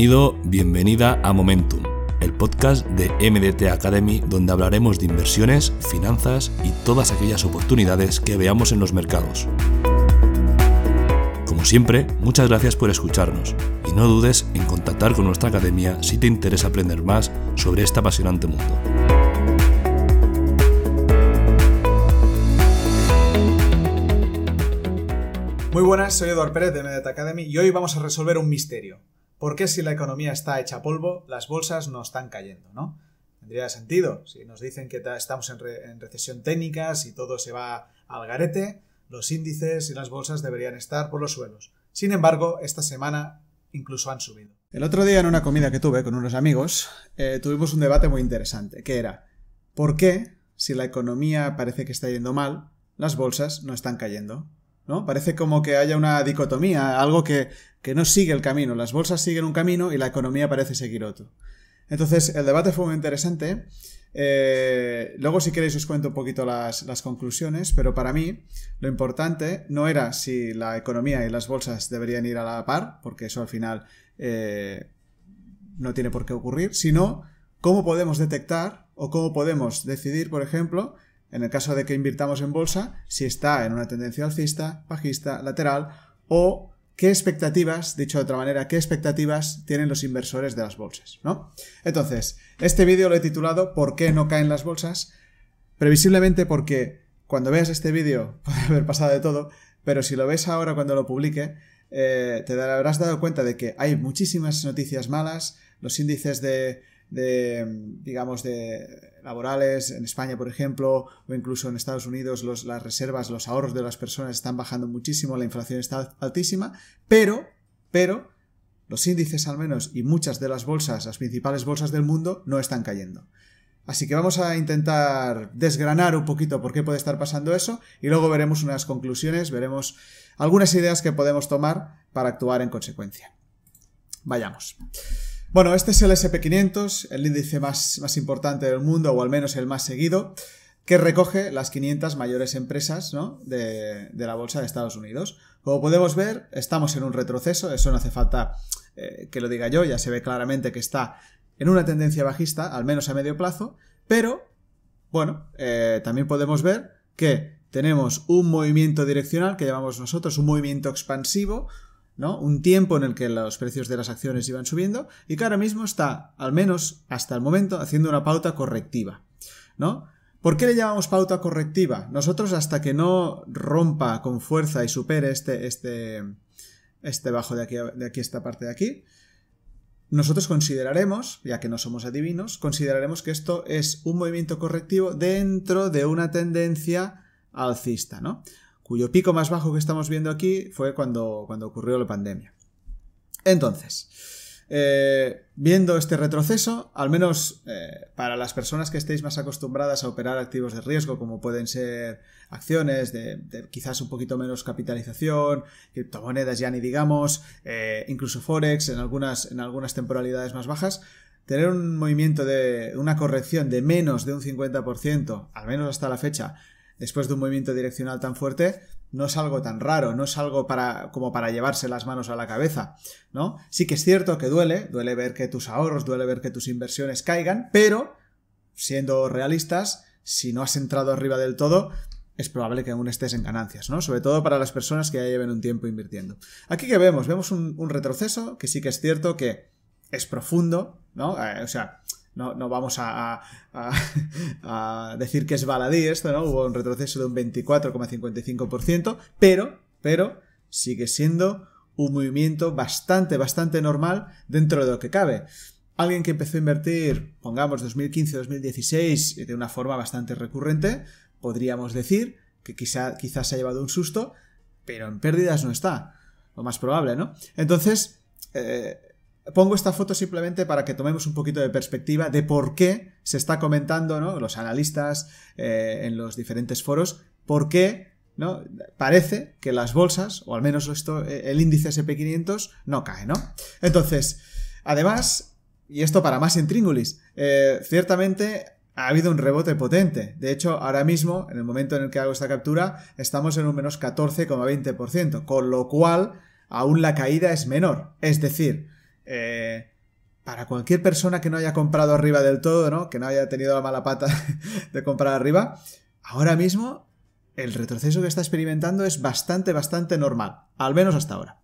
Bienvenido, bienvenida a Momentum, el podcast de MDT Academy donde hablaremos de inversiones, finanzas y todas aquellas oportunidades que veamos en los mercados. Como siempre, muchas gracias por escucharnos y no dudes en contactar con nuestra academia si te interesa aprender más sobre este apasionante mundo. Muy buenas, soy Eduard Pérez de MDT Academy y hoy vamos a resolver un misterio. ¿Por qué si la economía está hecha polvo, las bolsas no están cayendo, no? Tendría sentido. Si nos dicen que estamos en, en recesión técnica, si todo se va al garete, los índices y las bolsas deberían estar por los suelos. Sin embargo, esta semana incluso han subido. El otro día en una comida que tuve con unos amigos, eh, tuvimos un debate muy interesante, que era, ¿por qué, si la economía parece que está yendo mal, las bolsas no están cayendo? ¿No? Parece como que haya una dicotomía, algo que, que no sigue el camino. Las bolsas siguen un camino y la economía parece seguir otro. Entonces, el debate fue muy interesante eh, luego, si queréis, os cuento un poquito las, conclusiones, pero para mí lo importante no era si la economía y las bolsas deberían ir a la par, porque eso al final eh, no tiene por qué ocurrir, sino cómo podemos detectar o cómo podemos decidir, por ejemplo, en el caso de que invirtamos en bolsa, si está en una tendencia alcista, bajista, lateral o qué expectativas, dicho de otra manera, qué expectativas tienen los inversores de las bolsas, ¿no? Entonces, este vídeo lo he titulado ¿Por qué no caen las bolsas? Previsiblemente porque cuando veas este vídeo puede haber pasado de todo, pero si lo ves ahora cuando lo publique, eh, te habrás dado cuenta de que hay muchísimas noticias malas, los índices de, de, digamos, de laborales en España, por ejemplo, o incluso en Estados Unidos, las reservas, los ahorros de las personas están bajando muchísimo, la inflación está altísima, pero, pero, los índices al menos y muchas de las bolsas, las principales bolsas del mundo, no están cayendo. Así que vamos a intentar desgranar un poquito por qué puede estar pasando eso y luego veremos unas conclusiones, veremos algunas ideas que podemos tomar para actuar en consecuencia. Vayamos. Bueno, este es el SP500, el índice más, más, importante del mundo, o al menos el más seguido, que recoge las 500 mayores empresas de, la bolsa de Estados Unidos. Como podemos ver, estamos en un retroceso, eso no hace falta eh, que lo diga yo, ya se ve claramente que está en una tendencia bajista, al menos a medio plazo, pero, bueno, eh, también podemos ver que tenemos un movimiento direccional que llamamos nosotros un movimiento expansivo, un tiempo en el que los precios de las acciones iban subiendo y que ahora mismo está, al menos hasta el momento, haciendo una pauta correctiva, ¿no? ¿Por qué le llamamos pauta correctiva? Nosotros hasta que no rompa con fuerza y supere este, este, este bajo de aquí, de aquí, esta parte de aquí, nosotros consideraremos, ya que no somos adivinos, consideraremos que esto es un movimiento correctivo dentro de una tendencia alcista, ¿no? Cuyo pico más bajo que estamos viendo aquí fue cuando, cuando ocurrió la pandemia. Entonces, eh, viendo este retroceso, al menos eh, para las personas que estéis más acostumbradas a operar activos de riesgo, como pueden ser acciones de, quizás un poquito menos capitalización, criptomonedas ya ni digamos, eh, incluso Forex en algunas, en algunas temporalidades más bajas, tener un movimiento de una corrección de menos de un 50%, al menos hasta la fecha, después de un movimiento direccional tan fuerte, no es algo tan raro, no es algo para, como para llevarse las manos a la cabeza, ¿no? Sí que es cierto que duele, duele ver que tus ahorros, duele ver que tus inversiones caigan, pero, siendo realistas, si no has entrado arriba del todo, es probable que aún estés en ganancias, ¿no? Sobre todo para las personas que ya lleven un tiempo invirtiendo. Aquí que vemos, vemos un, retroceso que sí que es cierto que es profundo, ¿no? Eh, o sea, no, vamos a, decir que es baladí esto, ¿no? Hubo un retroceso de un 24,55%, pero, pero sigue siendo un movimiento bastante, bastante normal dentro de lo que cabe. Alguien que empezó a invertir, pongamos 2015-2016, de una forma bastante recurrente, podríamos decir que quizá, quizás se ha llevado un susto, pero en pérdidas no está. Lo más probable, ¿no? Entonces, eh, Pongo esta foto simplemente para que tomemos un poquito de perspectiva de por qué se está comentando, ¿no? Los analistas eh, en los diferentes foros, por qué ¿no? Parece que las bolsas, o al menos esto, eh, el índice SP500, no cae, ¿no? Entonces, además, y esto para más intríngulis, eh, ciertamente ha habido un rebote potente. De hecho, ahora mismo, en el momento en el que hago esta captura, estamos en un menos 14,20%, con lo cual aún la caída es menor. Es decir, eh, para cualquier persona que no haya comprado arriba del todo, ¿no? Que no haya tenido la mala pata de comprar arriba, ahora mismo el retroceso que está experimentando es bastante, bastante normal, al menos hasta ahora.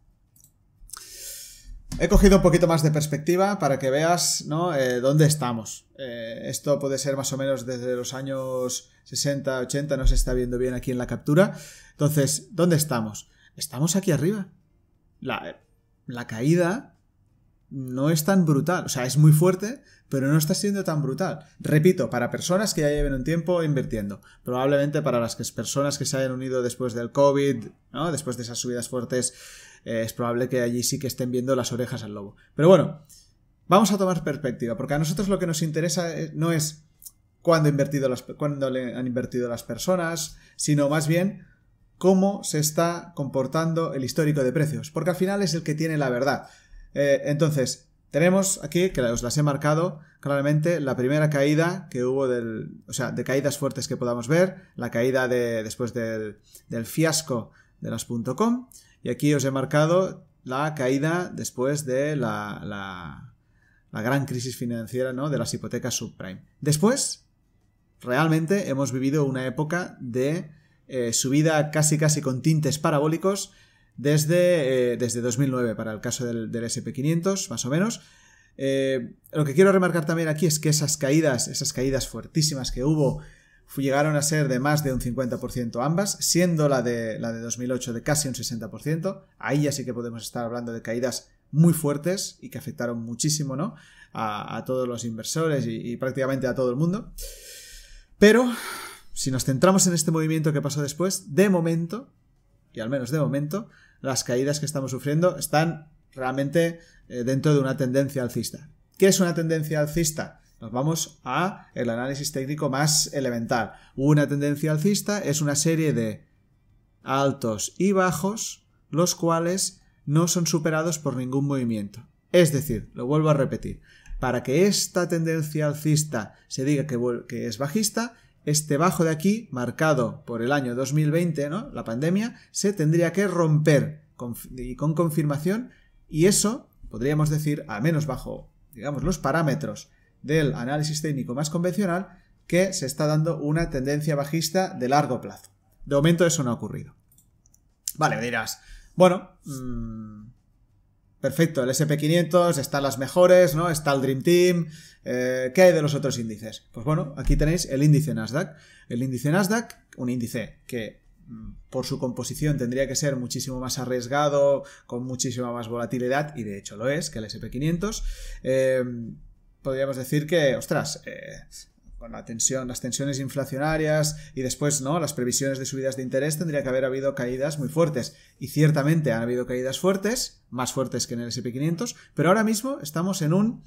He cogido un poquito más de perspectiva para que veas ¿no? Eh, dónde estamos. Eh, esto puede ser más o menos desde los años 60, 80, no se está viendo bien aquí en la captura. Entonces, ¿dónde estamos? Estamos aquí arriba. La, la caída no es tan brutal. O sea, es muy fuerte, pero no está siendo tan brutal. Repito, para personas que ya lleven un tiempo invirtiendo. Probablemente para las personas que se hayan unido después del COVID, ¿no? Después de esas subidas fuertes eh, es probable que allí sí que estén viendo las orejas al lobo. Pero bueno, vamos a tomar perspectiva, porque a nosotros lo que nos interesa eh, no es cuándo, las, le han invertido las personas, sino más bien cómo se está comportando el histórico de precios, porque al final es el que tiene la verdad. Eh, entonces, tenemos aquí, que os las he marcado claramente, la primera caída que hubo del. O sea, de caídas fuertes que podamos ver, la caída de, después del, del fiasco de las .com, y aquí os he marcado la caída después de la, la, gran crisis financiera ¿no? de las hipotecas subprime. Después, realmente hemos vivido una época de eh, subida casi casi con tintes parabólicos desde, eh, desde 2009 para el caso del, SP500, más o menos. Eh, lo que quiero remarcar también aquí es que esas caídas, esas caídas fuertísimas que hubo llegaron a ser de más de un 50% ambas, siendo la de, la de 2008 de casi un 60%. Ahí ya sí que podemos estar hablando de caídas muy fuertes y que afectaron muchísimo ¿no? a, todos los inversores y, prácticamente a todo el mundo. Pero si nos centramos en este movimiento que pasó después, de momento, y al menos de momento, las caídas que estamos sufriendo están realmente eh, dentro de una tendencia alcista. ¿Qué es una tendencia alcista? Nos vamos a el análisis técnico más elemental. Una tendencia alcista es una serie de altos y bajos, los cuales no son superados por ningún movimiento. Es decir, lo vuelvo a repetir, para que esta tendencia alcista se diga que, que es bajista, este bajo de aquí, marcado por el año 2020, ¿no? la pandemia, se tendría que romper y con confirmación, y eso, podríamos decir, al menos bajo, digamos, los parámetros del análisis técnico más convencional que se está dando una tendencia bajista de largo plazo. De momento eso no ha ocurrido. Vale, dirás, bueno, mm, perfecto, el SP500 están las mejores, ¿no? Está el Dream Team, eh, ¿qué hay de los otros índices? Pues bueno, aquí tenéis el índice Nasdaq. El índice Nasdaq, un índice que mm, por su composición tendría que ser muchísimo más arriesgado, con muchísima más volatilidad, y de hecho lo es, que el SP500 podríamos decir que, ostras, eh, con la tensión, las tensiones inflacionarias y después, ¿no? Las previsiones de subidas de interés tendría que haber habido caídas muy fuertes. Y ciertamente han habido caídas fuertes, más fuertes que en el SP500, pero ahora mismo estamos en un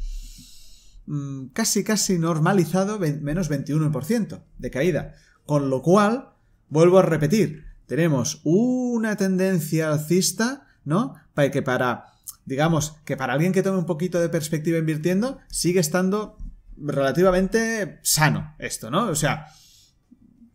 mm, casi casi normalizado menos 21% de caída. Con lo cual, vuelvo a repetir, tenemos una tendencia alcista, ¿no? Para que para digamos que para alguien que tome un poquito de perspectiva invirtiendo, sigue estando relativamente sano esto, ¿no? O sea,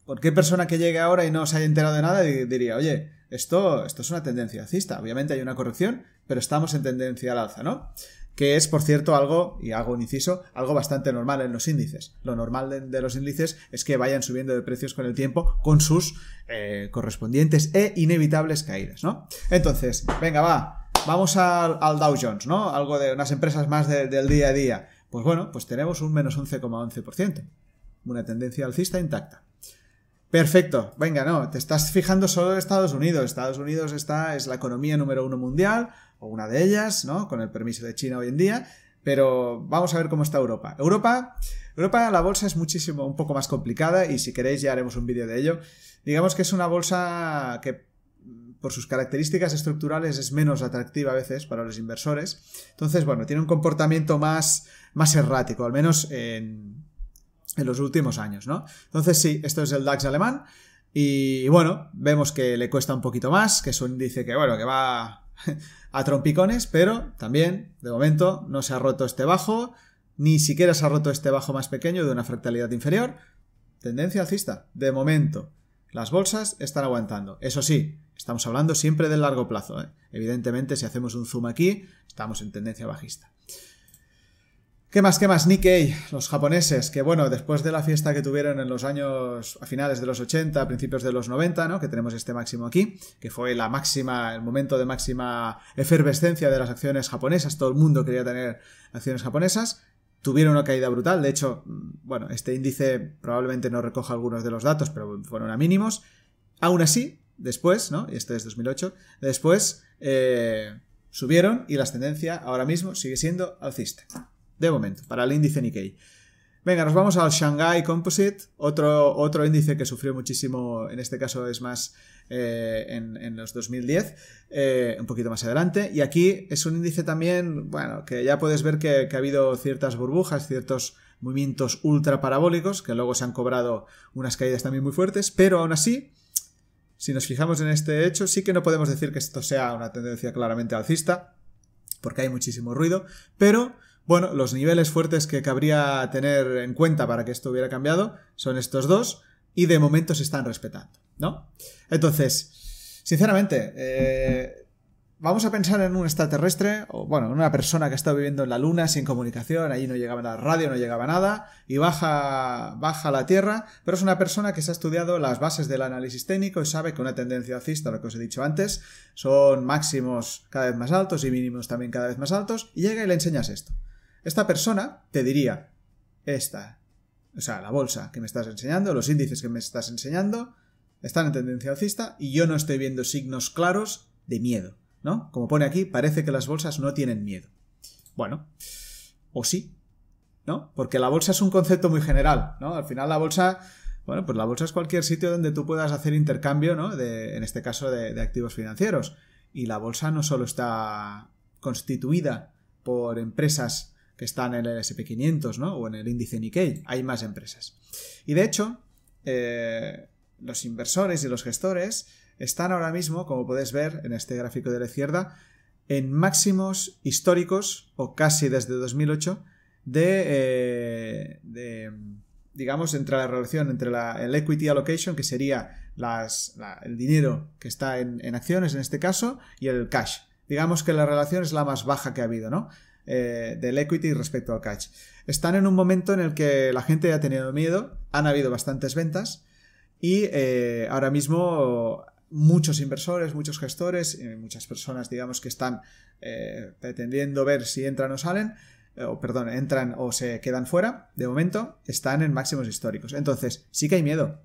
cualquier persona que llegue ahora y no se haya enterado de nada diría, oye, esto, esto es una tendencia alcista. Obviamente hay una corrección, pero estamos en tendencia al alza, ¿no? Que es, por cierto, algo, y hago un inciso, algo bastante normal en los índices. Lo normal de, los índices es que vayan subiendo de precios con el tiempo con sus eh, correspondientes e inevitables caídas, ¿no? Entonces, venga, va, Vamos al, Dow Jones, ¿no? Algo de unas empresas más del día a día. Pues bueno, pues tenemos un menos 11,11%. Una tendencia alcista intacta. Perfecto. Venga, no, te estás fijando solo en Estados Unidos. Estados Unidos está, es la economía número uno mundial, o una de ellas, ¿no? Con el permiso de China hoy en día. Pero vamos a ver cómo está Europa. Europa, Europa, la bolsa es muchísimo, un poco más complicada y si queréis ya haremos un vídeo de ello. Digamos que es una bolsa que por sus características estructurales es menos atractiva a veces para los inversores. Entonces, bueno, tiene un comportamiento más, más errático, al menos en, los últimos años, ¿no? Entonces, sí, esto es el DAX alemán. Y, bueno, vemos que le cuesta un poquito más, que es un índice que, bueno, que va a trompicones, pero también, de momento, no se ha roto este bajo, ni siquiera se ha roto este bajo más pequeño de una fractalidad inferior. Tendencia alcista, de momento. Las bolsas están aguantando. Eso sí, Estamos hablando siempre del largo plazo. ¿eh? Evidentemente, si hacemos un zoom aquí, estamos en tendencia bajista. ¿Qué más? ¿Qué más? Nikkei, los japoneses, que bueno, después de la fiesta que tuvieron en los años, a finales de los 80, a principios de los 90, ¿no? Que tenemos este máximo aquí, que fue la máxima, el momento de máxima efervescencia de las acciones japonesas, todo el mundo quería tener acciones japonesas, tuvieron una caída brutal, de hecho, mm, bueno, este índice probablemente no recoja algunos de los datos, pero fueron a mínimos. Aún así, después, ¿no? Y este es 2008, después eh, subieron y la tendencia ahora mismo sigue siendo alcista. De momento, para el índice Nikkei. Venga, nos vamos al Shanghai Composite, otro, otro índice que sufrió muchísimo, en este caso es más eh, en, los 2010, eh, un poquito más adelante. Y aquí es un índice también, bueno, que ya puedes ver que, ha habido ciertas burbujas, ciertos movimientos ultra parabólicos, que luego se han cobrado unas caídas también muy fuertes, pero aún así, si nos fijamos en este hecho, sí que no podemos decir que esto sea una tendencia claramente alcista, porque hay muchísimo ruido, pero bueno, los niveles fuertes que cabría tener en cuenta para que esto hubiera cambiado son estos dos y de momento se están respetando, ¿no? Entonces, sinceramente, eh, vamos a pensar en un extraterrestre, o bueno, en una persona que está viviendo en la Luna sin comunicación, ahí no llegaba la radio, no llegaba nada, y baja, la Tierra, pero es una persona que se ha estudiado las bases del análisis técnico y sabe que una tendencia alcista, lo que os he dicho antes, son máximos cada vez más altos y mínimos también cada vez más altos, y llega y le enseñas esto. Esta persona te diría, esta, o sea, la bolsa que me estás enseñando, los índices que me estás enseñando, están en tendencia alcista y yo no estoy viendo signos claros de miedo, ¿no? Como pone aquí, parece que las bolsas no tienen miedo. Bueno, o sí, ¿no? Porque la bolsa es un concepto muy general, ¿no? Al final la bolsa, bueno, pues la bolsa es cualquier sitio donde tú puedas hacer intercambio, ¿no? En este caso de, de activos financieros. Y la bolsa no solo está constituida por empresas que están en el SP500 ¿no? o en el índice Nikkei. Hay más empresas. Y de hecho, eh, los inversores y los gestores están ahora mismo, como puedes ver en este gráfico de la izquierda, en máximos históricos, o casi desde 2008, de, eh, digamos, entre la relación entre el equity allocation, que sería el dinero que está en, en, acciones en este caso, y el cash. Digamos que la relación es la más baja que ha habido, ¿no? Eh, del equity respecto al cash. Están en un momento en el que la gente ha tenido miedo, han habido bastantes ventas y eh, ahora mismo muchos inversores, muchos gestores, muchas personas, digamos, que están eh, pretendiendo ver si entran o salen, o perdón, entran o se quedan fuera, de momento, están en máximos históricos. Entonces, sí que hay miedo.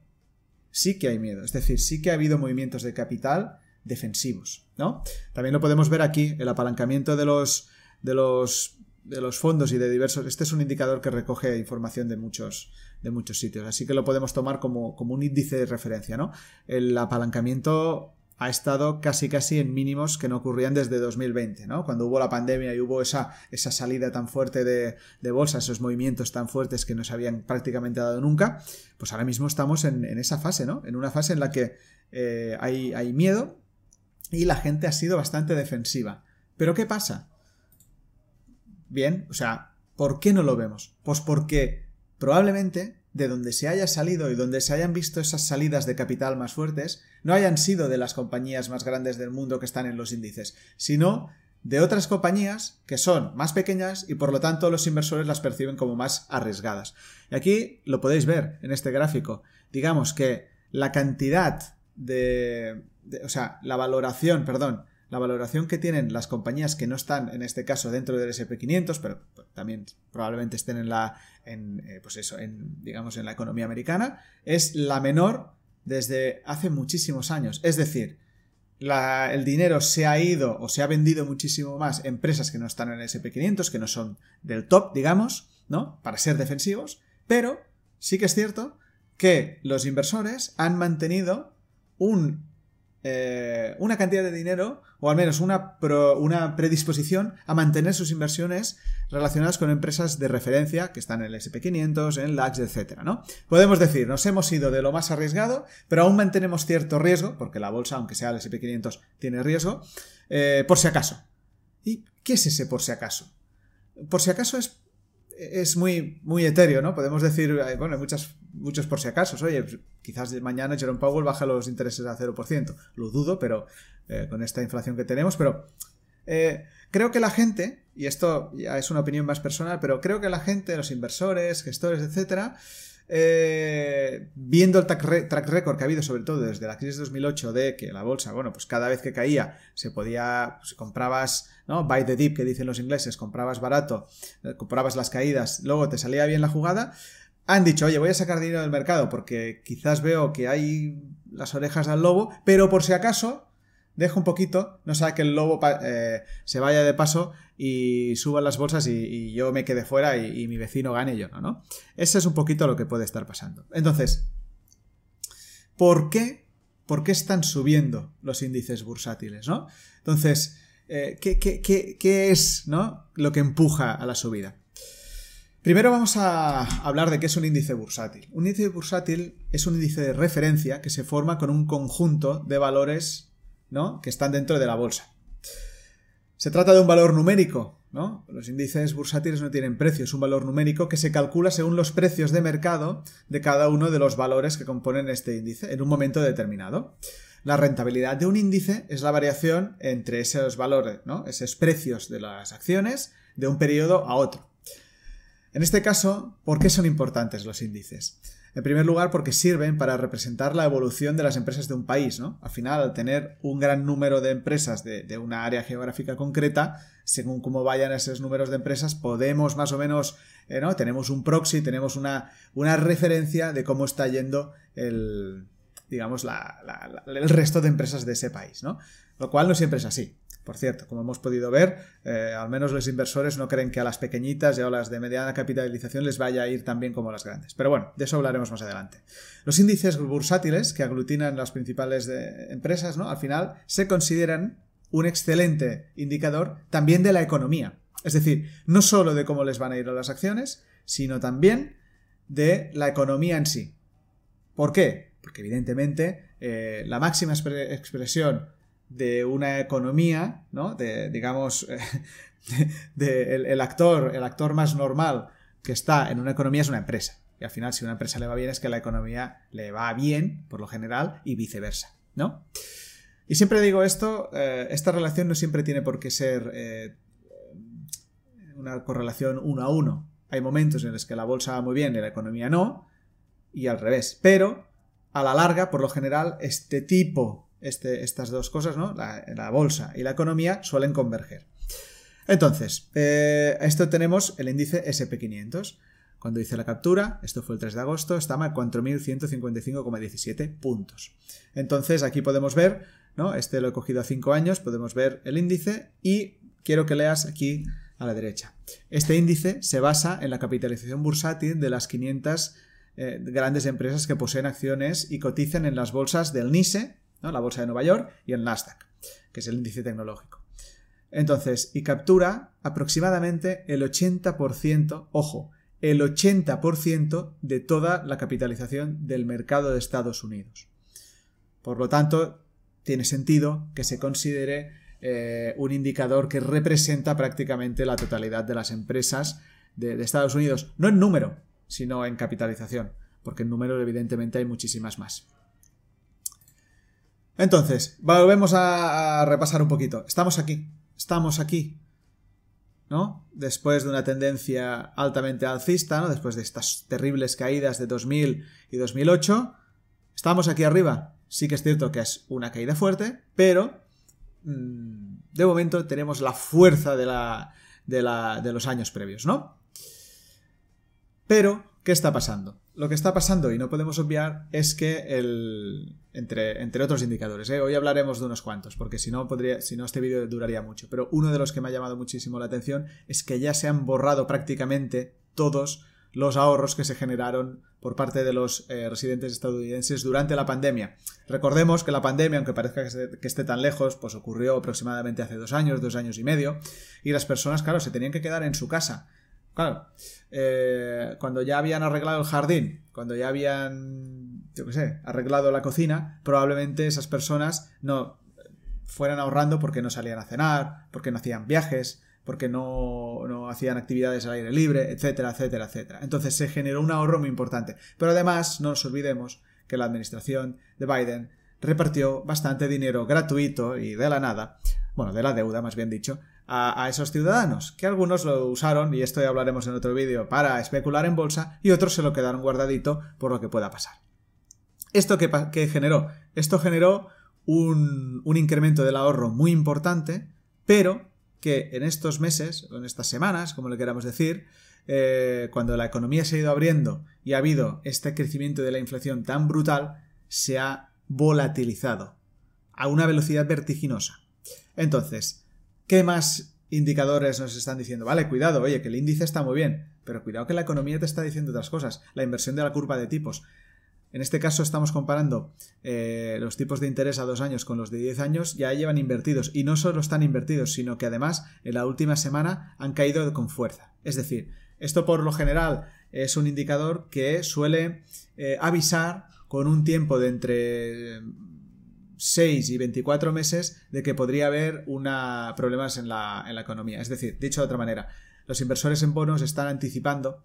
Sí que hay miedo. Es decir, sí que ha habido movimientos de capital defensivos, ¿no? También lo podemos ver aquí, el apalancamiento de los de los, de los fondos y de diversos. Este es un indicador que recoge información de muchos, de muchos sitios, así que lo podemos tomar como, un índice de referencia, ¿no? El apalancamiento ha estado casi casi en mínimos que no ocurrían desde 2020, ¿no? Cuando hubo la pandemia y hubo esa, esa salida tan fuerte de, de bolsa, esos movimientos tan fuertes que no se habían prácticamente dado nunca, pues ahora mismo estamos en, esa fase, ¿no? En una fase en la que eh, hay, hay miedo y la gente ha sido bastante defensiva. Pero ¿qué pasa? Bien, o sea, ¿por qué no lo vemos? Pues porque probablemente de donde se haya salido y donde se hayan visto esas salidas de capital más fuertes, no hayan sido de las compañías más grandes del mundo que están en los índices, sino de otras compañías que son más pequeñas y por lo tanto los inversores las perciben como más arriesgadas. Y aquí lo podéis ver en este gráfico. Digamos que la cantidad de, o sea, la valoración, perdón, la valoración que tienen las compañías que no están en este caso dentro del SP500, pero también probablemente estén en la, en, eh, pues eso, en, digamos, en la economía americana, es la menor desde hace muchísimos años. Es decir, el dinero se ha ido o se ha vendido muchísimo más empresas que no están en el SP500, que no son del top, digamos, ¿no? Para ser defensivos, pero sí que es cierto que los inversores han mantenido un eh, una cantidad de dinero, o al menos una, una predisposición a mantener sus inversiones relacionadas con empresas de referencia que están en el SP500, en el DAX, etc. ¿no? Podemos decir, nos hemos ido de lo más arriesgado, pero aún mantenemos cierto riesgo, porque la bolsa, aunque sea el SP500, tiene riesgo, eh, por si acaso. ¿Y qué es ese por si acaso? Por si acaso es es muy, muy etéreo, ¿no? Podemos decir, eh, bueno, hay muchas, muchos por si acaso. Oye, pues, quizás mañana Jerome Powell baja los intereses a 0%. Lo dudo, pero eh, con esta inflación que tenemos, pero Eh, creo que la gente, y esto ya es una opinión más personal, pero creo que la gente, los inversores, gestores, etcétera, eh, viendo el track, record que ha habido, sobre todo desde la crisis de 2008, de que la bolsa, bueno, pues cada vez que caía se podía, pues comprabas, ¿no? Buy the dip, que dicen los ingleses, comprabas barato, eh, comprabas las caídas, luego te salía bien la jugada, han dicho, oye, voy a sacar dinero del mercado porque quizás veo que hay las orejas del lobo, pero por si acaso dejo un poquito, no sea que el lobo eh, se vaya de paso y suban las bolsas y, yo me quede fuera y, mi vecino gane yo no, ¿no? Ese es un poquito lo que puede estar pasando. Entonces, ¿por qué? ¿Por qué están subiendo los índices bursátiles, ¿no? Entonces, eh, ¿qué, qué, es ¿no? lo que empuja a la subida? Primero vamos a hablar de qué es un índice bursátil. Un índice bursátil es un índice de referencia que se forma con un conjunto de valores ¿no? que están dentro de la bolsa. Se trata de un valor numérico, ¿no? Los índices bursátiles no tienen precio, es un valor numérico que se calcula según los precios de mercado de cada uno de los valores que componen este índice en un momento determinado. La rentabilidad de un índice es la variación entre esos valores, ¿no? esos precios de las acciones de un periodo a otro. En este caso, ¿por qué son importantes los índices? En primer lugar, porque sirven para representar la evolución de las empresas de un país, ¿no? Al final, al tener un gran número de empresas de, una área geográfica concreta, según cómo vayan esos números de empresas, podemos más o menos, eh, ¿no? Tenemos un proxy, tenemos una, una referencia de cómo está yendo el, digamos, el resto de empresas de ese país, ¿no? Lo cual no siempre es así. Por cierto, como hemos podido ver, eh, al menos los inversores no creen que a las pequeñitas y a las de mediana capitalización les vaya a ir tan bien como a las grandes. Pero bueno, de eso hablaremos más adelante. Los índices bursátiles que aglutinan las principales empresas, ¿no? Al final se consideran un excelente indicador también de la economía. Es decir, no solo de cómo les van a ir a las acciones, sino también de la economía en sí. ¿Por qué? Porque evidentemente eh, la máxima expresión de una economía, ¿no? De, digamos, de, el, actor, el actor más normal que está en una economía es una empresa. Y al final, si una empresa le va bien, es que la economía le va bien, por lo general, y viceversa, ¿no? Y siempre digo esto, eh, esta relación no siempre tiene por qué ser eh, una correlación uno a uno. Hay momentos en los que la bolsa va muy bien y la economía no, y al revés. Pero, a la larga, por lo general, este tipo este, estas dos cosas, ¿no? La, bolsa y la economía suelen converger. Entonces, eh, esto tenemos el índice SP500. Cuando hice la captura, esto fue el 3 de agosto, estaba a 4.155,17 puntos. Entonces, aquí podemos ver, ¿no? Este lo he cogido a 5 años, podemos ver el índice y quiero que leas aquí a la derecha. Este índice se basa en la capitalización bursátil de las 500 eh, grandes empresas que poseen acciones y cotizan en las bolsas del NISE, la bolsa de Nueva York, y el Nasdaq, que es el índice tecnológico. Entonces, y captura aproximadamente el 80%, ojo, el 80% de toda la capitalización del mercado de Estados Unidos. Por lo tanto, tiene sentido que se considere eh, un indicador que representa prácticamente la totalidad de las empresas de, de, Estados Unidos, no en número, sino en capitalización, porque en número evidentemente hay muchísimas más. Entonces, volvemos a, repasar un poquito. Estamos aquí, estamos aquí, ¿no? Después de una tendencia altamente alcista, ¿no? Después de estas terribles caídas de 2000 y 2008, estamos aquí arriba. Sí que es cierto que es una caída fuerte, pero mm, de momento tenemos la fuerza de, la, de, la, de los años previos, ¿no? Pero, ¿qué está pasando? Lo que está pasando, y no podemos obviar, es que el, entre, entre otros indicadores. ¿eh? Hoy hablaremos de unos cuantos, porque si no, podría, si no este vídeo duraría mucho. Pero uno de los que me ha llamado muchísimo la atención es que ya se han borrado prácticamente todos los ahorros que se generaron por parte de los eh, residentes estadounidenses durante la pandemia. Recordemos que la pandemia, aunque parezca que esté tan lejos, pues ocurrió aproximadamente hace dos años, dos años y medio, y las personas, claro, se tenían que quedar en su casa. Claro, eh, cuando ya habían arreglado el jardín, cuando ya habían qué sé, arreglado la cocina, probablemente esas personas no fueran ahorrando porque no salían a cenar, porque no hacían viajes, porque no, no, hacían actividades al aire libre, etcétera, etcétera, etcétera. Entonces se generó un ahorro muy importante. Pero además, no nos olvidemos que la administración de Biden repartió bastante dinero gratuito y de la nada bueno, de la deuda más bien dicho, a, esos ciudadanos, que algunos lo usaron, y esto ya hablaremos en otro vídeo, para especular en bolsa, y otros se lo quedaron guardadito por lo que pueda pasar. ¿Esto qué, generó? Esto generó un, un incremento del ahorro muy importante, pero que en estos meses, o en estas semanas, como le queramos decir, eh, cuando la economía se ha ido abriendo y ha habido este crecimiento de la inflación tan brutal, se ha volatilizado a una velocidad vertiginosa. Entonces, ¿qué más indicadores nos están diciendo? Vale, cuidado, oye, que el índice está muy bien, pero cuidado que la economía te está diciendo otras cosas. La inversión de la curva de tipos. En este caso estamos comparando eh, los tipos de interés a dos años con los de 10 años, ya llevan invertidos. Y no solo están invertidos, sino que además en la última semana han caído con fuerza. Es decir, esto por lo general es un indicador que suele eh, avisar con un tiempo de entre 6 y 24 meses de que podría haber problemas en la, economía. Es decir, dicho de otra manera, los inversores en bonos están anticipando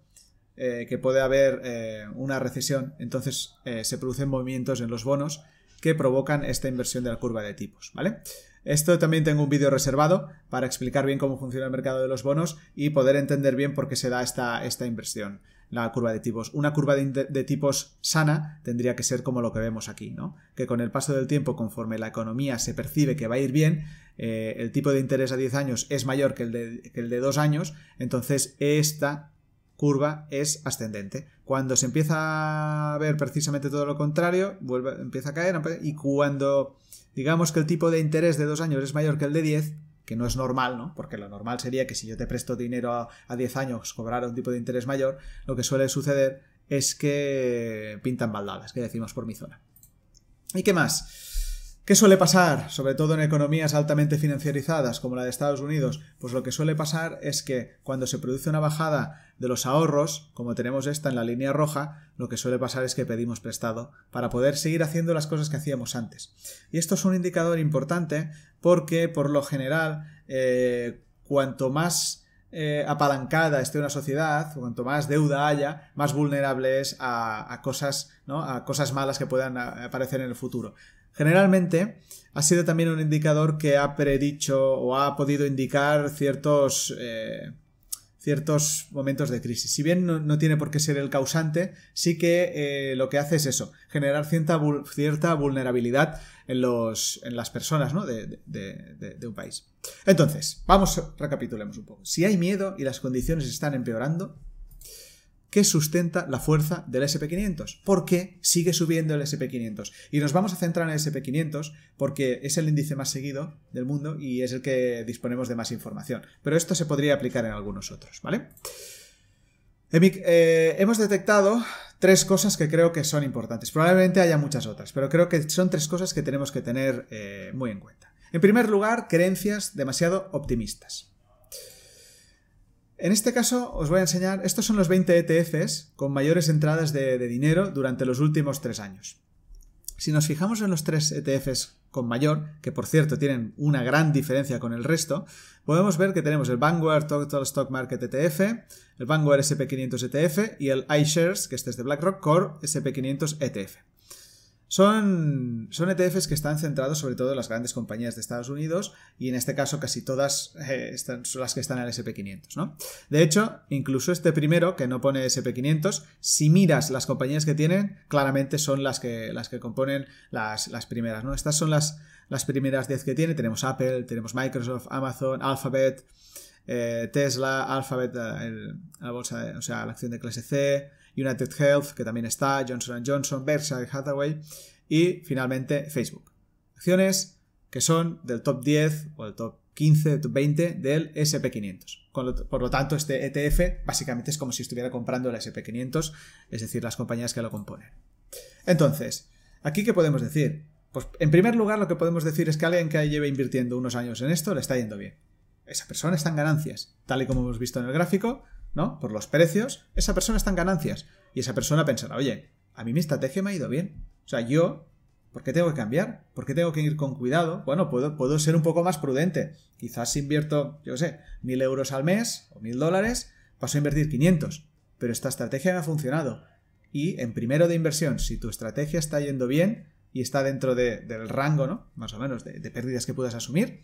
eh, que puede haber eh, una recesión, entonces se producen movimientos en los bonos que provocan esta inversión de la curva de tipos, ¿vale? Esto también tengo un vídeo reservado para explicar bien cómo funciona el mercado de los bonos y poder entender bien por qué se da esta, esta inversión, la curva de tipos. Una curva de, tipos sana tendría que ser como lo que vemos aquí, ¿no? Que con el paso del tiempo, conforme la economía se percibe que va a ir bien, eh, el tipo de interés a 10 años es mayor que el de, que el de 2 años, entonces esta curva es ascendente. Cuando se empieza a ver precisamente todo lo contrario, vuelve, empieza a caer y cuando digamos que el tipo de interés de dos años es mayor que el de 10, que no es normal, ¿no? Porque lo normal sería que si yo te presto dinero a, 10 años cobrara un tipo de interés mayor, lo que suele suceder es que pintan baldadas, que decimos por mi zona. ¿Y qué más? ¿Qué suele pasar, sobre todo en economías altamente financiarizadas como la de Estados Unidos? Pues lo que suele pasar es que cuando se produce una bajada de los ahorros, como tenemos esta en la línea roja, lo que suele pasar es que pedimos prestado para poder seguir haciendo las cosas que hacíamos antes. Y esto es un indicador importante porque, por lo general, eh, cuanto más eh, apalancada esté una sociedad, cuanto más deuda haya, más vulnerable es a, cosas, ¿no? a cosas malas que puedan aparecer en el futuro. Generalmente ha sido también un indicador que ha predicho o ha podido indicar ciertos, eh, ciertos momentos de crisis. Si bien no, tiene por qué ser el causante, sí que eh, lo que hace es eso, generar cierta, cierta vulnerabilidad en, los, en las personas de, de, un país. Entonces, vamos, recapitulemos un poco. Si hay miedo y las condiciones están empeorando, que sustenta la fuerza del SP500. ¿Por qué sigue subiendo el SP500? Y nos vamos a centrar en el SP500 porque es el índice más seguido del mundo y es el que disponemos de más información. Pero esto se podría aplicar en algunos otros, ¿vale? Eh, hemos detectado tres cosas que creo que son importantes. Probablemente haya muchas otras, pero creo que son tres cosas que tenemos que tener eh, muy en cuenta. En primer lugar, creencias demasiado optimistas. En este caso os voy a enseñar, estos son los 20 ETFs con mayores entradas de, dinero durante los últimos tres años. Si nos fijamos en los tres ETFs con mayor, que por cierto tienen una gran diferencia con el resto, podemos ver que tenemos el Vanguard Total Stock Market ETF, el Vanguard SP500 ETF y el iShares, que este es de BlackRock Core SP500 ETF. Son, son ETFs que están centrados sobre todo en las grandes compañías de Estados Unidos y en este caso casi todas eh, son las que están en el SP500. ¿no? De hecho, incluso este primero, que no pone SP500, si miras las compañías que tienen, claramente son las que, las que componen las, primeras. ¿no? Estas son las, las primeras 10 que tiene. Tenemos Apple, tenemos Microsoft, Amazon, Alphabet, eh, Tesla, Alphabet, eh, la bolsa, o sea, la acción de clase C, United Health, que también está, Johnson Johnson, Berkshire Hathaway y finalmente Facebook. Acciones que son del top 10 o del top 15, top 20 del SP500. Por lo tanto, este ETF básicamente es como si estuviera comprando el SP500, es decir, las compañías que lo componen. Entonces, ¿aquí qué podemos decir? Pues en primer lugar lo que podemos decir es que alguien que lleve invirtiendo unos años en esto le está yendo bien. Esa persona está en ganancias, tal y como hemos visto en el gráfico, ¿no? Por los precios, esa persona está en ganancias. Y esa persona pensará, oye, a mí mi estrategia me ha ido bien. O sea, yo, ¿por qué tengo que cambiar? ¿Por qué tengo que ir con cuidado? Bueno, puedo, puedo ser un poco más prudente. Quizás si invierto, yo sé, mil euros al mes o mil dólares, paso a invertir 500. Pero esta estrategia me ha funcionado. Y en primero de inversión, si tu estrategia está yendo bien y está dentro del rango, ¿no? Más o menos, de, de pérdidas que puedas asumir,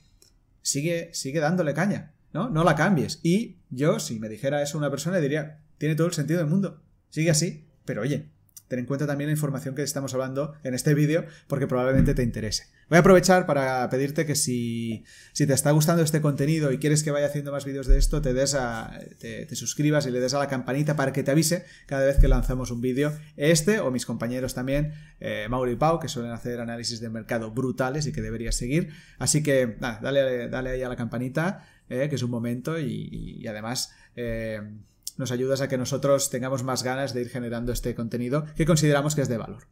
sigue, sigue dándole caña, ¿no? No la cambies. Y yo, si me dijera eso una persona, diría, tiene todo el sentido del mundo, sigue así, pero oye, ten en cuenta también la información que estamos hablando en este vídeo porque probablemente te interese. Voy a aprovechar para pedirte que si, si te está gustando este contenido y quieres que vaya haciendo más vídeos de esto, te, des a, te, suscribas y le des a la campanita para que te avise cada vez que lanzamos un vídeo. Este o mis compañeros también, eh, Mauri y Pau, que suelen hacer análisis de mercado brutales y que deberías seguir. Así que nada, dale, dale ahí a la campanita, eh, que es un momento y, además... Eh, nos ayudas a que nosotros tengamos más ganas de ir generando este contenido que consideramos que es de valor.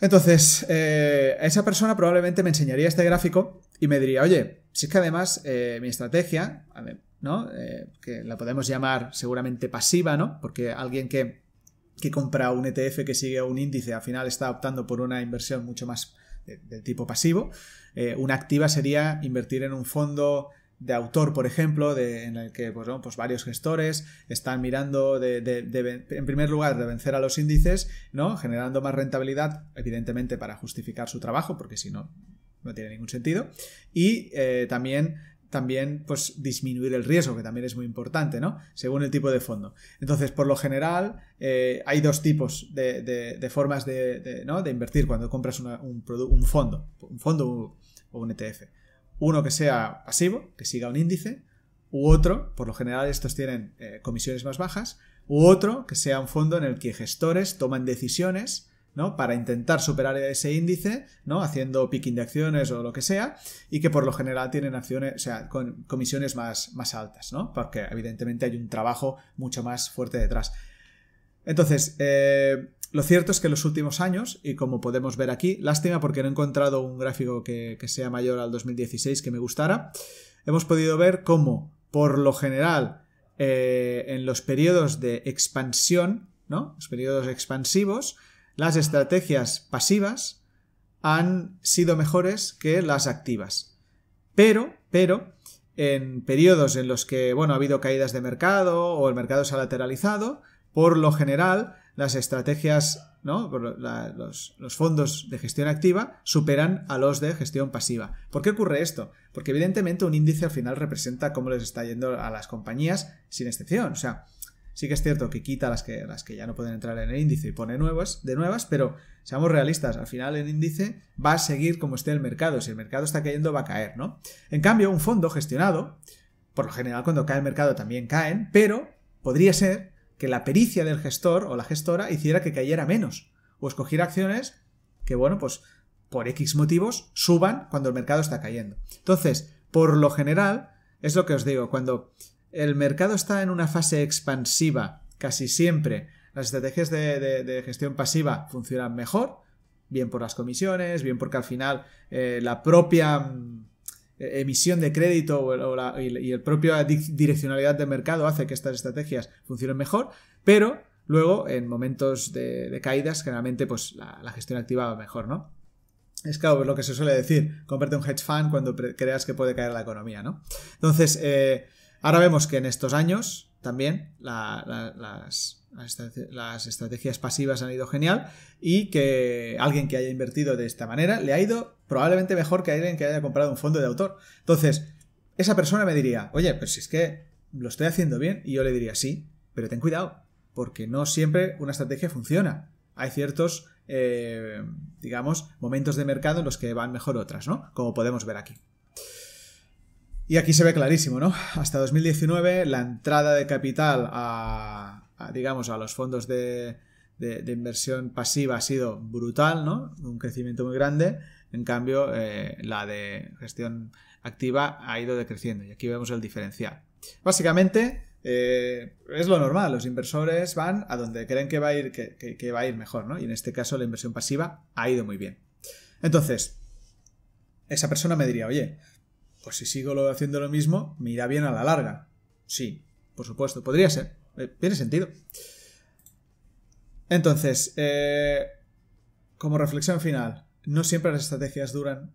Entonces, eh, esa persona probablemente me enseñaría este gráfico y me diría, oye, si es que además mi estrategia, ¿no? Que la podemos llamar seguramente pasiva, ¿no? Porque alguien que, que, compra un ETF que sigue un índice al final está optando por una inversión mucho más del tipo pasivo. una activa sería invertir en un fondo de autor, por ejemplo, en el que pues, pues varios gestores están mirando, de, en primer lugar, de vencer a los índices, ¿no? generando más rentabilidad, evidentemente para justificar su trabajo, porque si no, no tiene ningún sentido, y eh, también también pues disminuir el riesgo, que también es muy importante, ¿no? Según el tipo de fondo. Entonces, por lo general, eh, hay dos tipos de, formas de, invertir cuando compras un, un, fondo, un fondo o un ETF. Uno que sea pasivo, que siga un índice, u otro, por lo general estos tienen eh, comisiones más bajas, u otro que sea un fondo en el que gestores toman decisiones ¿no? para intentar superar ese índice, ¿no? haciendo picking de acciones o lo que sea, y que por lo general tienen acciones, o sea, con comisiones más, más altas, ¿no? porque evidentemente hay un trabajo mucho más fuerte detrás. Entonces, eh, lo cierto es que en los últimos años, y como podemos ver aquí, lástima porque no he encontrado un gráfico que, sea mayor al 2016 que me gustara, hemos podido ver cómo, por lo general, eh, en los periodos de expansión, ¿no? Los periodos expansivos, las estrategias pasivas han sido mejores que las activas. Pero, pero, en periodos en los que, bueno, ha habido caídas de mercado o el mercado se ha lateralizado, por lo general, las estrategias, ¿no? Los, los, fondos de gestión activa superan a los de gestión pasiva. ¿Por qué ocurre esto? Porque evidentemente un índice al final representa cómo les está yendo a las compañías sin excepción. O sea, sí que es cierto que quita las que, las que ya no pueden entrar en el índice y pone nuevas, de nuevas, pero seamos realistas, al final el índice va a seguir como esté el mercado. Si el mercado está cayendo, va a caer, ¿no? En cambio, un fondo gestionado, por lo general cuando cae el mercado también caen, pero podría ser que la pericia del gestor o la gestora hiciera que cayera menos. O escogiera acciones que, bueno, pues por X motivos suban cuando el mercado está cayendo. Entonces, por lo general, es lo que os digo, cuando el mercado está en una fase expansiva, casi siempre las estrategias de, gestión pasiva funcionan mejor, bien por las comisiones, bien porque al final eh, la propia emisión de crédito o, y el propio direccionalidad de mercado hace que estas estrategias funcionen mejor, pero luego en momentos de, caídas generalmente pues la, gestión activa va mejor, ¿no? Es claro, lo que se suele decir, comparte un hedge fund cuando creas que puede caer la economía, ¿no? Entonces, eh, ahora vemos que en estos años también las, las estrategias pasivas han ido genial y que alguien que haya invertido de esta manera le ha ido probablemente mejor que alguien que haya comprado un fondo de autor. Entonces, esa persona me diría, oye, pues si es que lo estoy haciendo bien, y yo le diría, sí, pero ten cuidado, porque no siempre una estrategia funciona. Hay ciertos, eh, digamos, momentos de mercado en los que van mejor otras, ¿no? Como podemos ver aquí. Y aquí se ve clarísimo, ¿no? Hasta 2019 la entrada de capital a, digamos, a los fondos de, inversión pasiva ha sido brutal, ¿no? Un crecimiento muy grande. En cambio, eh, la de gestión activa ha ido decreciendo y aquí vemos el diferencial. Básicamente, eh, es lo normal, los inversores van a donde creen que va a ir, que, va a ir mejor, ¿no? Y en este caso la inversión pasiva ha ido muy bien. Entonces, esa persona me diría, oye, pues si sigo haciendo lo mismo, me irá bien a la larga. Sí, por supuesto, podría ser. Eh, tiene sentido. Entonces, eh, como reflexión final, no siempre las estrategias duran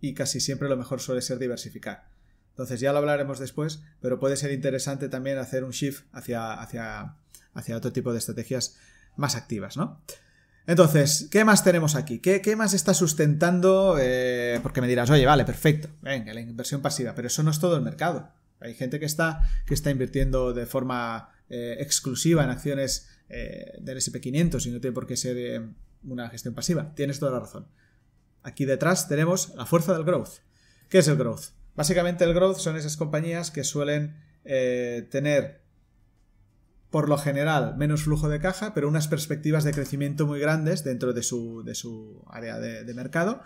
y casi siempre lo mejor suele ser diversificar. Entonces ya lo hablaremos después, pero puede ser interesante también hacer un shift hacia, hacia, hacia otro tipo de estrategias más activas, ¿no? Entonces, ¿qué más tenemos aquí? ¿Qué, más está sustentando? Eh, porque me dirás, oye, vale, perfecto, venga, la inversión pasiva, pero eso no es todo el mercado. Hay gente que está, que está invirtiendo de forma eh, exclusiva en acciones eh, del SP500 y no tiene por qué ser una gestión pasiva. Tienes toda la razón. Aquí detrás tenemos la fuerza del growth. ¿Qué es el growth? Básicamente el growth son esas compañías que suelen tener por lo general menos flujo de caja, pero unas perspectivas de crecimiento muy grandes dentro de su, de su área de, mercado,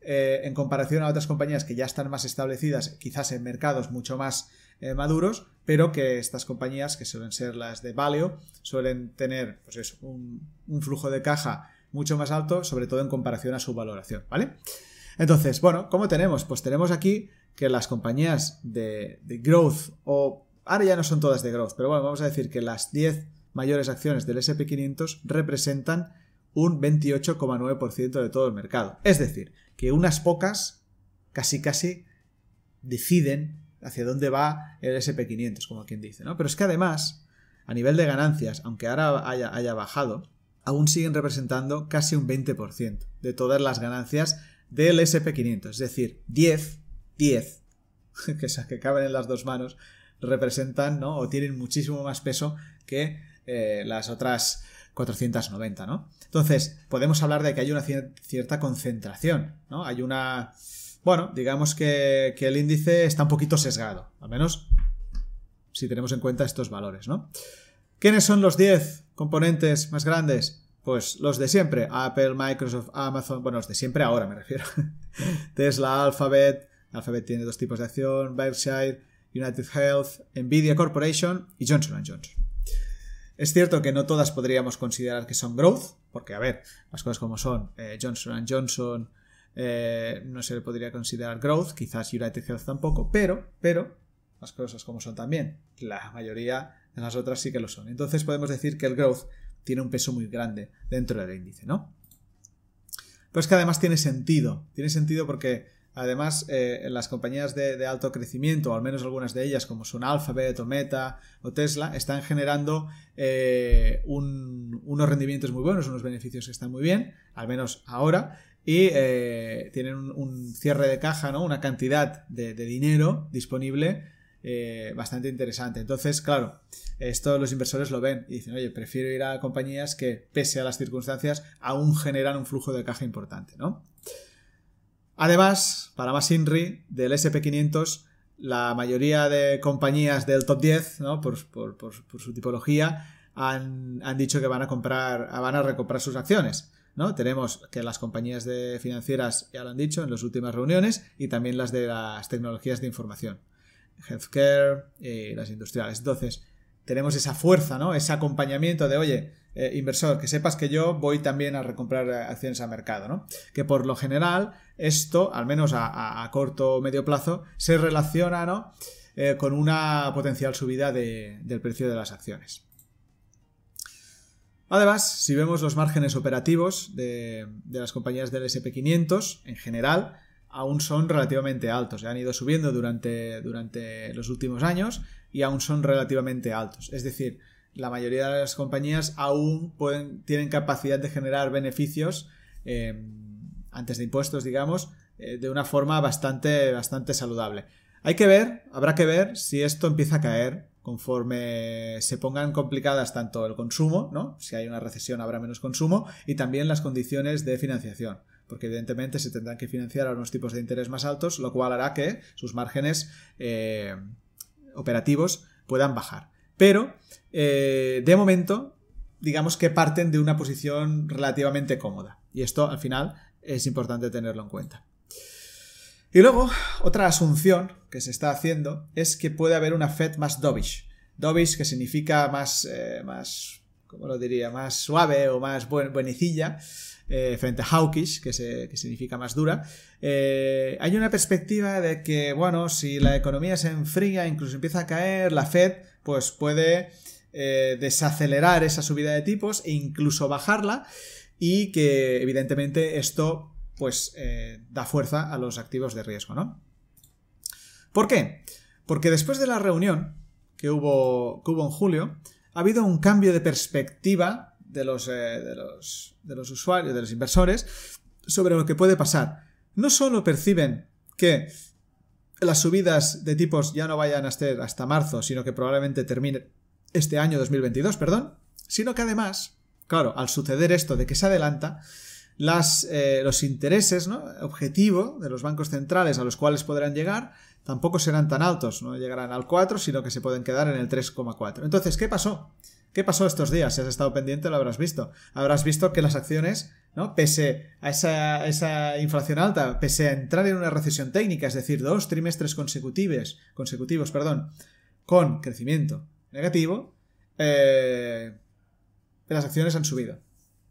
eh, en comparación a otras compañías que ya están más establecidas, quizás en mercados mucho más eh, maduros, pero que estas compañías, que suelen ser las de Valeo, suelen tener pues un, flujo de caja mucho más alto, sobre todo en comparación a su valoración, ¿vale? Entonces, bueno, ¿cómo tenemos? Pues tenemos aquí que las compañías de, growth o ahora ya no son todas de growth, pero bueno, vamos a decir que las 10 mayores acciones del SP500 representan un 28,9% de todo el mercado. Es decir, que unas pocas casi casi deciden hacia dónde va el SP500, como quien dice, ¿no? Pero es que además, a nivel de ganancias, aunque ahora haya, haya bajado, aún siguen representando casi un 20% de todas las ganancias del SP500. Es decir, 10, 10, que, que caben en las dos manos, representan, ¿no? O tienen muchísimo más peso que eh, las otras 490, ¿no? Entonces, podemos hablar de que hay una cierta concentración, ¿no? Hay una... Bueno, digamos que, el índice está un poquito sesgado, al menos si tenemos en cuenta estos valores, ¿no? ¿Quiénes son los 10 componentes más grandes? Pues los de siempre, Apple, Microsoft, Amazon, bueno, los de siempre ahora me refiero. Tesla, Alphabet, Alphabet tiene dos tipos de acción, Berkshire, United Health, Nvidia Corporation y Johnson Johnson. Es cierto que no todas podríamos considerar que son growth, porque a ver, las cosas como son, eh, Johnson Johnson eh, no se le podría considerar growth, quizás United Health tampoco, pero, pero, las cosas como son también, la mayoría de las otras sí que lo son. Entonces podemos decir que el growth tiene un peso muy grande dentro del índice, ¿no? Pero es que además tiene sentido, tiene sentido porque Además, eh, las compañías de, alto crecimiento, o al menos algunas de ellas, como son Alphabet o Meta o Tesla, están generando eh, unos rendimientos muy buenos, unos beneficios que están muy bien, al menos ahora, y eh, tienen un, cierre de caja, ¿no? una cantidad de, dinero disponible bastante interesante. Entonces, claro, esto los inversores lo ven y dicen, oye, prefiero ir a compañías que, pese a las circunstancias, aún generan un flujo de caja importante, ¿no? Además, para más INRI, del SP500, la mayoría de compañías del top 10, ¿no? por, su tipología, han, dicho que van a comprar, van a recomprar sus acciones. ¿No? Tenemos que las compañías de financieras ya lo han dicho en las últimas reuniones y también las de las tecnologías de información, healthcare y las industriales. Entonces, tenemos esa fuerza, ¿no? Ese acompañamiento de, oye, eh, inversor, que sepas que yo voy también a recomprar acciones a mercado, ¿no? Que por lo general esto, al menos a, corto o medio plazo, se relaciona, ¿no? Eh, con una potencial subida del precio de las acciones. Además, si vemos los márgenes operativos de, las compañías del SP500 en general, aún son relativamente altos. Han ido subiendo durante, durante los últimos años y aún son relativamente altos. Es decir, la mayoría de las compañías aún tienen capacidad de generar beneficios eh, antes de impuestos, digamos, eh, de una forma bastante, bastante saludable. Hay que ver, habrá que ver si esto empieza a caer conforme se pongan complicadas tanto el consumo, ¿no? Si hay una recesión habrá menos consumo y también las condiciones de financiación, porque evidentemente se tendrán que financiar a unos tipos de interés más altos, lo cual hará que sus márgenes eh, operativos puedan bajar. Pero, eh, de momento, digamos que parten de una posición relativamente cómoda. Y esto, al final, es importante tenerlo en cuenta. Y luego, otra asunción que se está haciendo es que puede haber una Fed más dovish. Dovish que significa más, eh, más ¿cómo lo diría? Más suave o más buenecilla. Eh, frente a hawkish, que, significa más dura, hay una perspectiva de que, bueno, si la economía se enfría, incluso empieza a caer, la Fed pues puede eh, desacelerar esa subida de tipos e incluso bajarla y que evidentemente esto pues eh, da fuerza a los activos de riesgo, ¿no? ¿Por qué? Porque después de la reunión que hubo, hubo en julio, ha habido un cambio de perspectiva de los, de, los, de los usuarios, de los inversores, sobre lo que puede pasar. No solo perciben que las subidas de tipos ya no vayan a ser hasta marzo, sino que probablemente termine este año 2022, perdón, sino que además, claro, al suceder esto de que se adelanta, las, eh, los intereses ¿no? objetivo de los bancos centrales a los cuales podrán llegar tampoco serán tan altos, no llegarán al 4, sino que se pueden quedar en el 3,4. Entonces, ¿qué pasó? ¿Qué pasó estos días? Si has estado pendiente lo habrás visto. Habrás visto que las acciones, ¿no? Pese a esa, esa inflación alta, pese a entrar en una recesión técnica, es decir, dos trimestres consecutivos, consecutivos perdón, con crecimiento negativo, eh, las acciones han subido.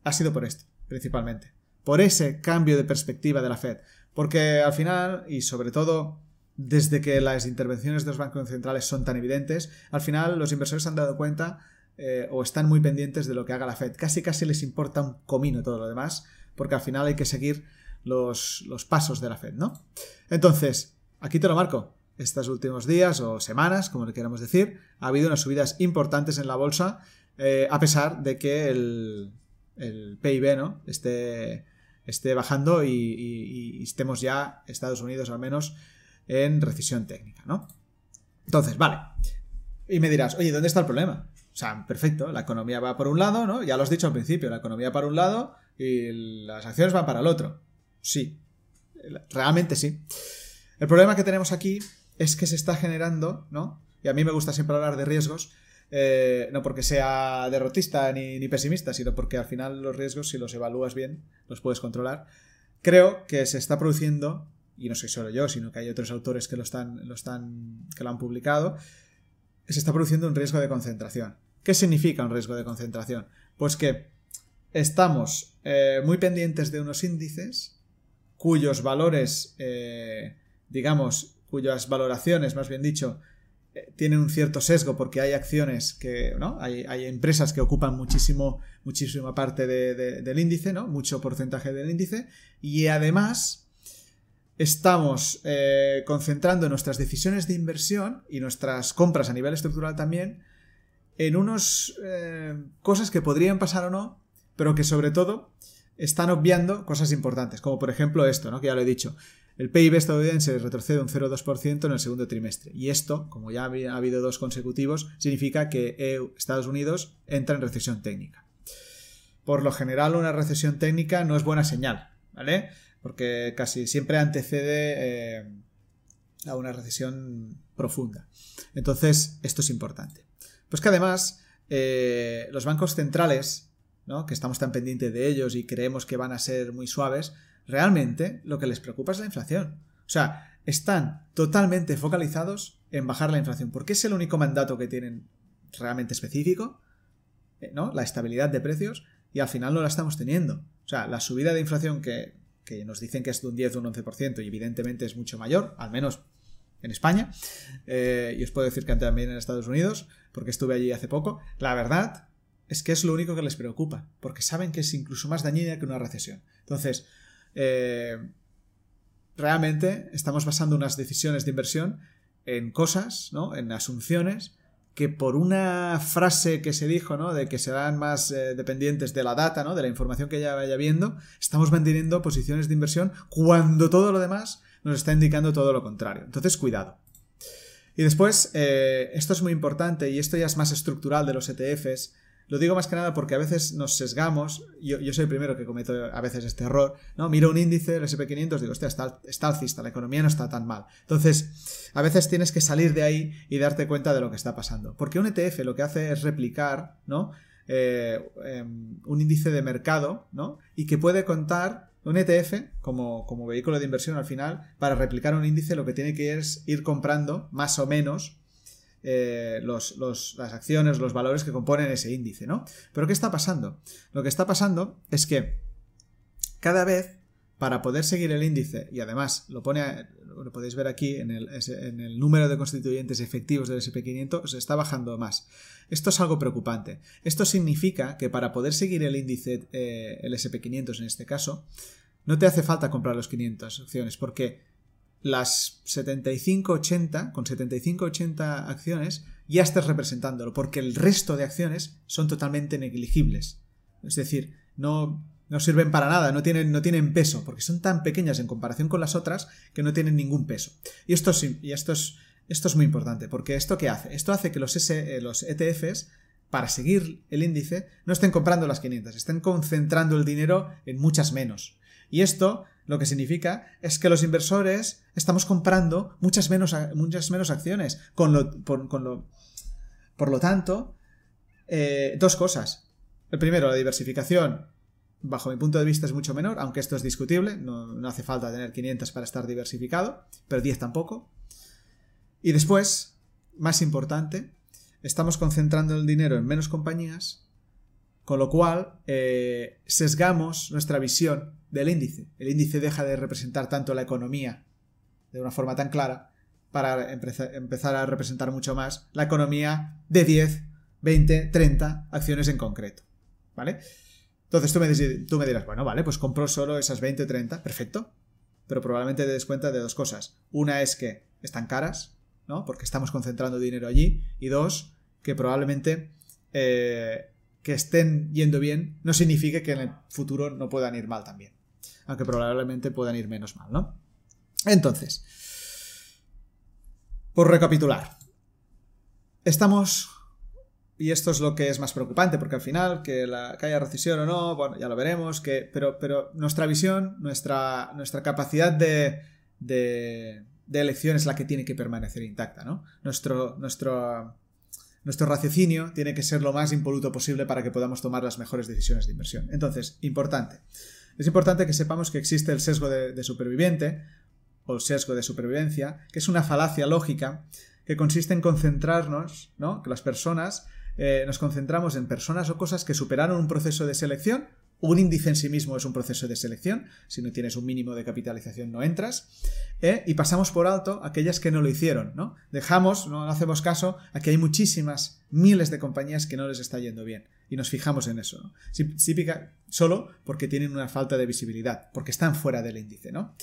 Ha sido por esto, principalmente. Por ese cambio de perspectiva de la Fed. Porque al final, y sobre todo desde que las intervenciones de los bancos centrales son tan evidentes, al final los inversores han dado cuenta eh, o están muy pendientes de lo que haga la Fed. Casi casi les importa un comino todo lo demás, porque al final hay que seguir los, pasos de la Fed, ¿no? Entonces, aquí te lo marco. Estos últimos días o semanas, como le queramos decir, ha habido unas subidas importantes en la bolsa, eh, a pesar de que el, el PIB ¿no? esté, esté bajando y, estemos ya, Estados Unidos al menos, en recesión técnica, ¿no? Entonces, vale. Y me dirás, oye, ¿dónde está el problema? O sea, perfecto, la economía va por un lado, ¿no? Ya lo has dicho al principio, la economía para un lado y las acciones van para el otro. Sí, realmente sí. El problema que tenemos aquí es que se está generando, ¿no? Y a mí me gusta siempre hablar de riesgos, eh, no porque sea derrotista ni, ni, pesimista, sino porque al final los riesgos, si los evalúas bien, los puedes controlar. Creo que se está produciendo, y no soy solo yo, sino que hay otros autores que lo están, lo están, que lo han publicado, se está produciendo un riesgo de concentración. ¿Qué significa un riesgo de concentración? Pues que estamos eh, muy pendientes de unos índices cuyos valores, eh, digamos, cuyas valoraciones, más bien dicho, tienen un cierto sesgo porque hay acciones que, ¿no? Hay, empresas que ocupan muchísimo, muchísima parte del índice, ¿no? Mucho porcentaje del índice y además estamos concentrando nuestras decisiones de inversión y nuestras compras a nivel estructural también en unas eh, cosas que podrían pasar o no, pero que sobre todo están obviando cosas importantes, como por ejemplo esto, ¿no? que ya lo he dicho. El PIB estadounidense retrocede un 0,2% en el segundo trimestre. Y esto, como ya ha habido dos consecutivos, significa que Estados Unidos entra en recesión técnica. Por lo general, una recesión técnica no es buena señal, ¿vale? Porque casi siempre antecede eh, a una recesión profunda. Entonces, esto es importante. Pues que además eh, los bancos centrales, ¿no? que estamos tan pendientes de ellos y creemos que van a ser muy suaves, realmente lo que les preocupa es la inflación. O sea, están totalmente focalizados en bajar la inflación, porque es el único mandato que tienen realmente específico, eh, ¿no? La estabilidad de precios, y al final no la estamos teniendo. O sea, la subida de inflación que, que nos dicen que es de un 10 o un 11%, y evidentemente es mucho mayor, al menos en España, eh, y os puedo decir que también en Estados Unidos, porque estuve allí hace poco, la verdad es que es lo único que les preocupa, porque saben que es incluso más dañina que una recesión. Entonces, eh, realmente estamos basando unas decisiones de inversión en cosas, ¿no? en asunciones, que por una frase que se dijo, ¿no? De que serán más eh, dependientes de la data, ¿no? De la información que ya vaya viendo, estamos manteniendo posiciones de inversión cuando todo lo demás nos está indicando todo lo contrario. Entonces, cuidado. Y después, eh, esto es muy importante y esto ya es más estructural de los ETFs. Lo digo más que nada porque a veces nos sesgamos, yo, yo soy el primero que cometo a veces este error, ¿no? Miro un índice, el SP500, digo, hostia, está, está alcista, la economía no está tan mal. Entonces, a veces tienes que salir de ahí y darte cuenta de lo que está pasando. Porque un ETF lo que hace es replicar, ¿no? Eh, em, un índice de mercado, ¿no? Y que puede contar un ETF, como, como vehículo de inversión al final, para replicar un índice lo que tiene que es ir comprando más o menos eh, los, las acciones, los valores que componen ese índice, ¿no? Pero ¿qué está pasando? Lo que está pasando es que cada vez, para poder seguir el índice, y además lo pone, lo podéis ver aquí en el, en el número de constituyentes efectivos del SP500, se está bajando más. Esto es algo preocupante. Esto significa que para poder seguir el índice, eh, el SP500 en este caso, no te hace falta comprar los 500 acciones, porque las 75-80, con 75-80 acciones, ya estás representándolo, porque el resto de acciones son totalmente negligibles. Es decir, no, no sirven para nada, no tienen, no tienen peso, porque son tan pequeñas en comparación con las otras que no tienen ningún peso. Y esto, y esto, es, esto es muy importante, porque ¿esto qué hace? Esto hace que los, S, eh, los ETFs, para seguir el índice, no estén comprando las 500, estén concentrando el dinero en muchas menos. Y esto lo que significa es que los inversores estamos comprando muchas menos, muchas menos acciones. Con lo, por, lo, tanto, eh, dos cosas. El primero, la diversificación, bajo mi punto de vista, es mucho menor, aunque esto es discutible. No, hace falta tener 500 para estar diversificado, pero 10 tampoco. Y después, más importante, estamos concentrando el dinero en menos compañías, con lo cual eh, sesgamos nuestra visión del índice. El índice deja de representar tanto la economía de una forma tan clara para empezar a representar mucho más la economía de 10, 20, 30 acciones en concreto. ¿Vale? Entonces tú me, tú me dirás, bueno, vale, pues compro solo esas 20 o 30, perfecto. Pero probablemente te des cuenta de dos cosas. Una es que están caras, ¿no? Porque estamos concentrando dinero allí. Y dos, que probablemente eh, que estén yendo bien no significa que en el futuro no puedan ir mal también aunque probablemente puedan ir menos mal, ¿no? Entonces, por recapitular, estamos, y esto es lo que es más preocupante, porque al final, que, la, haya recesión o no, bueno, ya lo veremos, que, pero, pero nuestra visión, nuestra, nuestra capacidad de, de, elección es la que tiene que permanecer intacta, ¿no? Nuestro, nuestro, nuestro raciocinio tiene que ser lo más impoluto posible para que podamos tomar las mejores decisiones de inversión. Entonces, importante. Es importante que sepamos que existe el sesgo de, superviviente o el sesgo de supervivencia, que es una falacia lógica que consiste en concentrarnos, ¿no? Que las personas eh, nos concentramos en personas o cosas que superaron un proceso de selección un índice en sí mismo es un proceso de selección, si no tienes un mínimo de capitalización no entras, ¿eh? y pasamos por alto aquellas que no lo hicieron, ¿no? Dejamos, no hacemos caso a que hay muchísimas, miles de compañías que no les está yendo bien, y nos fijamos en eso, ¿no? solo porque tienen una falta de visibilidad, porque están fuera del índice, ¿no?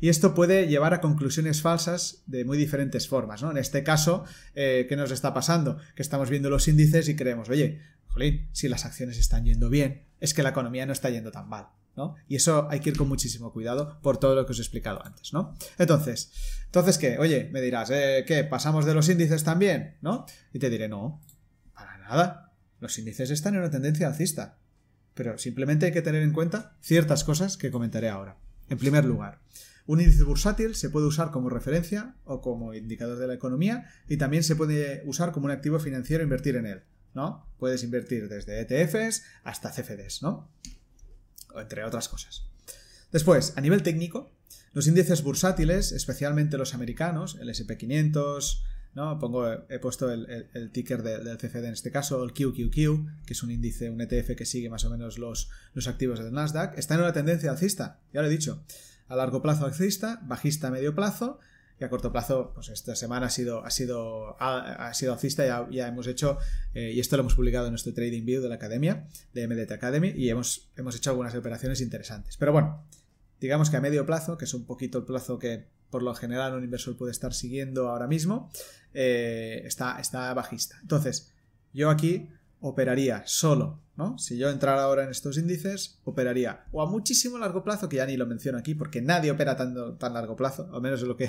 Y esto puede llevar a conclusiones falsas de muy diferentes formas, ¿no? En este caso, eh, ¿qué nos está pasando? Que estamos viendo los índices y creemos, oye, si las acciones están yendo bien, es que la economía no está yendo tan mal. ¿no? Y eso hay que ir con muchísimo cuidado por todo lo que os he explicado antes, ¿no? Entonces, entonces ¿qué? Oye, me dirás, ¿eh, ¿qué? ¿Pasamos de los índices también? ¿No? Y te diré, no, para nada. Los índices están en una tendencia alcista. Pero simplemente hay que tener en cuenta ciertas cosas que comentaré ahora. En primer lugar, un índice bursátil se puede usar como referencia o como indicador de la economía y también se puede usar como un activo financiero e invertir en él. ¿No? Puedes invertir desde ETFs hasta CFDs, ¿no? Entre otras cosas. Después, a nivel técnico, los índices bursátiles, especialmente los americanos, el SP500, ¿no? Pongo, he puesto el, ticker del CFD en este caso, el QQQ, que es un índice, un ETF que sigue más o menos los, los activos del Nasdaq, está en una tendencia alcista, ya lo he dicho. A largo plazo alcista, bajista a medio plazo, y a corto plazo, pues esta semana ha sido, ha sido, ha, sido alcista, ya, ya hemos hecho, eh, y esto lo hemos publicado en nuestro Trading View de la academia, de MDT Academy, y hemos, hemos hecho algunas operaciones interesantes. Pero bueno, digamos que a medio plazo, que es un poquito el plazo que por lo general un inversor puede estar siguiendo ahora mismo, eh, está, está bajista. Entonces, yo aquí operaría solo, ¿no? Si yo entrara ahora en estos índices, operaría o a muchísimo largo plazo, que ya ni lo menciono aquí porque nadie opera tan, tan largo plazo, al menos es lo que,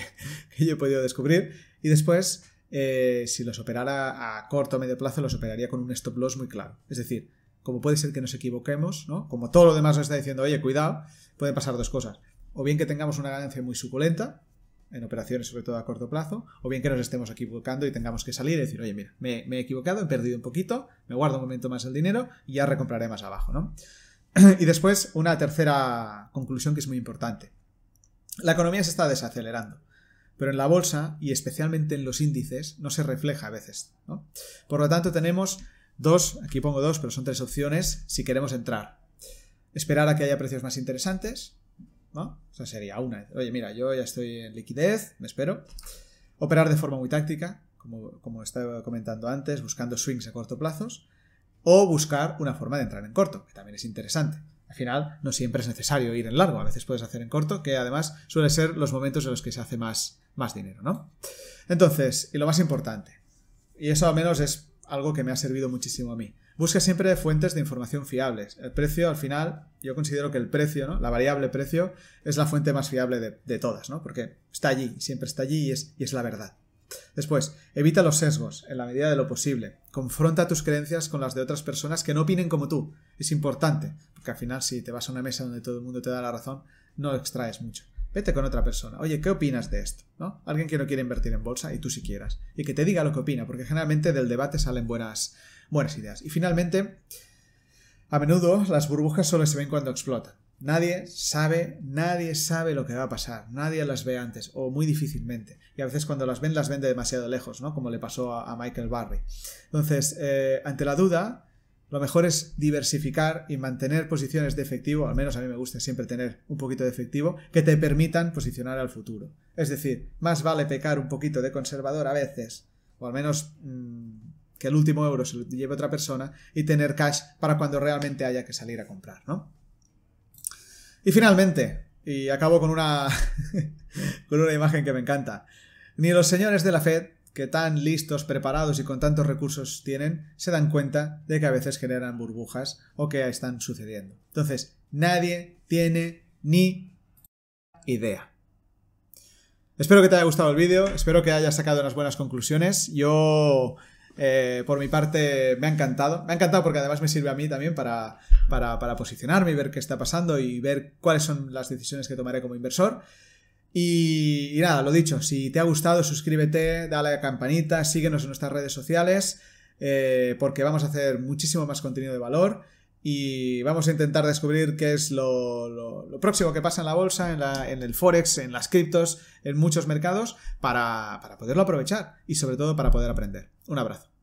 yo he podido descubrir, y después, eh, si los operara a corto o medio plazo, los operaría con un stop loss muy claro. Es decir, como puede ser que nos equivoquemos, ¿no? Como todo lo demás nos está diciendo, oye, cuidado, pueden pasar dos cosas. O bien que tengamos una ganancia muy suculenta, en operaciones sobre todo a corto plazo, o bien que nos estemos equivocando y tengamos que salir y decir, oye, mira, me, he equivocado, he perdido un poquito, me guardo un momento más el dinero y ya recompraré más abajo, ¿no? y después, una tercera conclusión que es muy importante. La economía se está desacelerando, pero en la bolsa y especialmente en los índices no se refleja a veces, ¿no? Por lo tanto, tenemos dos, aquí pongo dos, pero son tres opciones si queremos entrar. Esperar a que haya precios más interesantes, ¿no? O sea, sería una. Oye, mira, yo ya estoy en liquidez, me espero. Operar de forma muy táctica, como, como estaba comentando antes, buscando swings a corto plazo. O buscar una forma de entrar en corto, que también es interesante. Al final, no siempre es necesario ir en largo, a veces puedes hacer en corto, que además suele ser los momentos en los que se hace más, más dinero, ¿no? Entonces, y lo más importante, y eso al menos es algo que me ha servido muchísimo a mí. Busca siempre fuentes de información fiables. El precio, al final, yo considero que el precio, ¿no? la variable precio, es la fuente más fiable de, todas, ¿no? porque está allí, siempre está allí y es, la verdad. Después, evita los sesgos en la medida de lo posible. Confronta tus creencias con las de otras personas que no opinen como tú. Es importante, porque al final si te vas a una mesa donde todo el mundo te da la razón, no extraes mucho. Vete con otra persona. Oye, ¿qué opinas de esto? ¿No? Alguien que no quiere invertir en bolsa y tú si quieras. Y que te diga lo que opina, porque generalmente del debate salen buenas, buenas ideas. Y finalmente, a menudo las burbujas solo se ven cuando explotan. Nadie sabe, nadie sabe lo que va a pasar, nadie las ve antes, o muy difícilmente. Y a veces cuando las ven, las ven de demasiado lejos, ¿no? Como le pasó a, Michael Barry. Entonces, eh, ante la duda, lo mejor es diversificar y mantener posiciones de efectivo, al menos a mí me gusta siempre tener un poquito de efectivo, que te permitan posicionar al futuro. Es decir, más vale pecar un poquito de conservador a veces, o al menos mm, que el último euro se lo lleve otra persona, y tener cash para cuando realmente haya que salir a comprar, ¿no? Y finalmente, y acabo con una, con una imagen que me encanta, ni los señores de la Fed, que tan listos, preparados y con tantos recursos tienen, se dan cuenta de que a veces generan burbujas o que están sucediendo. Entonces, nadie tiene ni idea. Espero que te haya gustado el vídeo, espero que hayas sacado unas buenas conclusiones. Yo eh, por mi parte, me ha encantado. Me ha encantado porque además me sirve a mí también para, para, posicionarme y ver qué está pasando y ver cuáles son las decisiones que tomaré como inversor. Y, nada, lo dicho, si te ha gustado, suscríbete, dale a la campanita, síguenos en nuestras redes sociales, eh, porque vamos a hacer muchísimo más contenido de valor y vamos a intentar descubrir qué es lo, próximo que pasa en la bolsa, en, la, en, el forex, en las criptos, en muchos mercados, para, para poderlo aprovechar y sobre todo para poder aprender. Un abrazo.